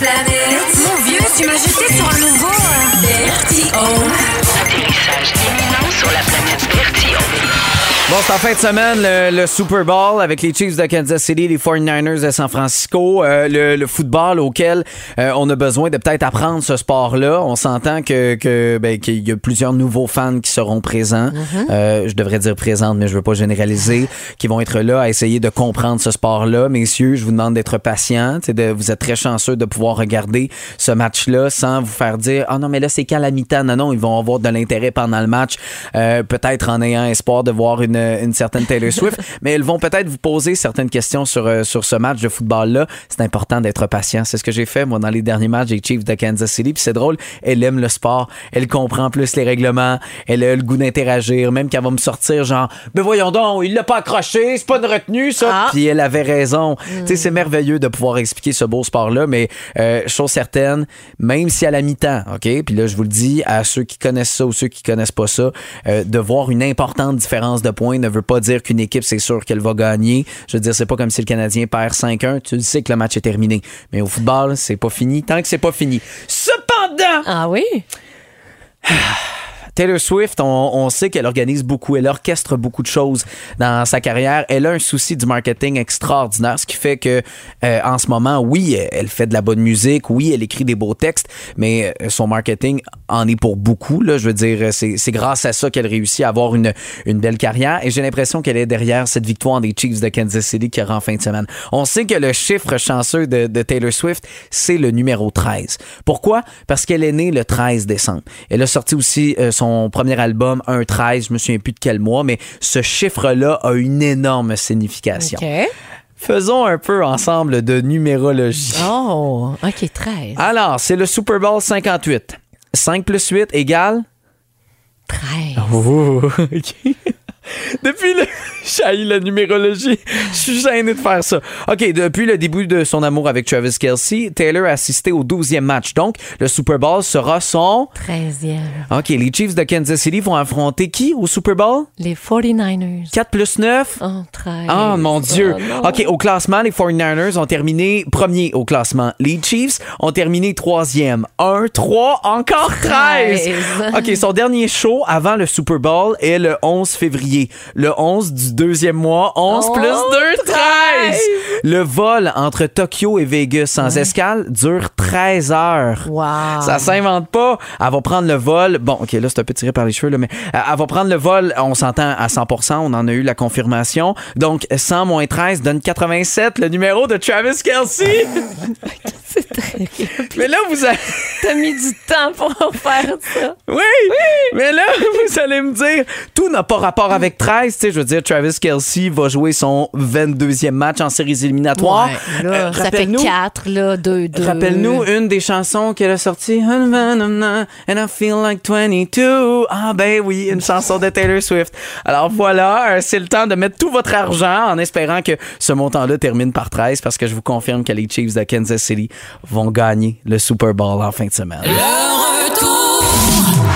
planète. Mon vieux, tu m'as jeté sur un nouveau. euh, c'est en fin de semaine, le, le Super Bowl avec les Chiefs de Kansas City, les 49ers de San Francisco, euh, le, le football auquel euh, on a besoin de peut-être apprendre ce sport-là. On s'entend que, que ben, qu'il y a plusieurs nouveaux fans qui seront présents. Euh, je devrais dire présentes, mais je veux pas généraliser, qui vont être là à essayer de comprendre ce sport-là. Messieurs, je vous demande d'être patients. De, vous êtes très chanceux de pouvoir regarder ce match-là sans vous faire dire Ah non, mais là, c'est qu'à la mi-temps. Non, non, ils vont avoir de l'intérêt pendant le match, euh, peut-être en ayant espoir de voir une, une certaine Taylor Swift, mais ils vont peut-être vous poser certaines questions sur, euh, sur ce match de football-là. C'est important d'être patient. C'est ce que j'ai fait, moi, dans les derniers matchs des Chiefs de Kansas City. Puis c'est drôle, elle aime le sport, elle comprend plus les règlements, elle a le goût d'interagir, même qu'elle va me sortir genre, ben voyons donc, il l'a pas accroché, c'est pas une retenue, ça. Ah. Puis elle avait raison. Tu sais, c'est merveilleux de pouvoir expliquer ce beau sport-là, mais euh, chose certaine, même si à la mi-temps, OK, puis là, je vous le dis, à ceux qui connaissent ça ou ceux qui connaissent pas ça, euh, de voir une importante différence de points ne veut pas dire qu'une équipe, c'est sûr qu'elle va gagner. Je veux dire, c'est pas comme si le Canadien perd 5-1, tu le sais que le match est terminé. Mais au football, c'est pas fini tant que c'est pas fini. Cependant, Ah oui? Taylor Swift, on, sait qu'elle organise beaucoup, elle orchestre beaucoup de choses dans sa carrière. Elle a un souci du marketing extraordinaire, ce qui fait que euh, en ce moment, oui, elle fait de la bonne musique, oui, elle écrit des beaux textes, mais euh, son marketing en est pour beaucoup. Je veux dire, c'est grâce à ça qu'elle réussit à avoir une, belle carrière. Et j'ai l'impression qu'elle est derrière cette victoire des Chiefs de Kansas City qui aura fin de semaine. On sait que le chiffre chanceux de, de Taylor Swift, c'est le numéro 13. Pourquoi? Parce qu'elle est née le 13 décembre. Elle a sorti aussi euh, son premier album, un 13, je me souviens plus de quel mois, mais ce chiffre-là a une énorme signification. OK. Faisons un peu ensemble de numérologie. Oh, OK, 13. Alors, c'est le Super Bowl 58. 5 plus 8 égale? 13. Oh. Depuis le. J'haïs la numérologie. Je suis gêné de faire ça. OK, depuis le début de son amour avec Travis Kelsey, Taylor a assisté au 12e match. Donc, le Super Bowl sera son. 13e. OK, les Chiefs de Kansas City vont affronter qui au Super Bowl? Les 49ers. 4 plus 9? Oh, 13. Ah, mon Dieu. Oh. OK, au classement, les 49ers ont terminé premier au classement. Les Chiefs ont terminé troisième. 1, 3, encore 13. 13. OK, son dernier show avant le Super Bowl est le 11 février. Le 11 du deuxième mois. 11 Oh, plus 2, 13. 13. Le vol entre Tokyo et Vegas sans escale dure 13 heures. Wow. Ça s'invente pas. Elle va prendre le vol. Bon, OK, là, c'est un peu tiré par les cheveux, là, mais euh, elle va prendre le vol, on s'entend à 100% on en a eu la confirmation. Donc, 100 moins 13 donne 87, le numéro de Travis Kelsey. C'est terrible. mais là, vous allez... T'as mis du temps pour faire ça. Oui! Mais là, vous allez me dire, tout n'a pas rapport avec 13. Tu sais, je veux dire, Travis Kelsey va jouer son 22e match en séries éliminatoires. Ouais, là, Euh, ça fait rappelle-nous- 4, là, 2, 2. Rappelle-nous une des chansons qu'elle a sorties. And I feel like 22. Ah ben oui, une chanson de Taylor Swift. Alors voilà, euh, c'est le temps de mettre tout votre argent en espérant que ce montant-là termine par 13 parce que je vous confirme que les Chiefs de Kansas City vont gagner le Super Bowl en fin de semaine. Le retour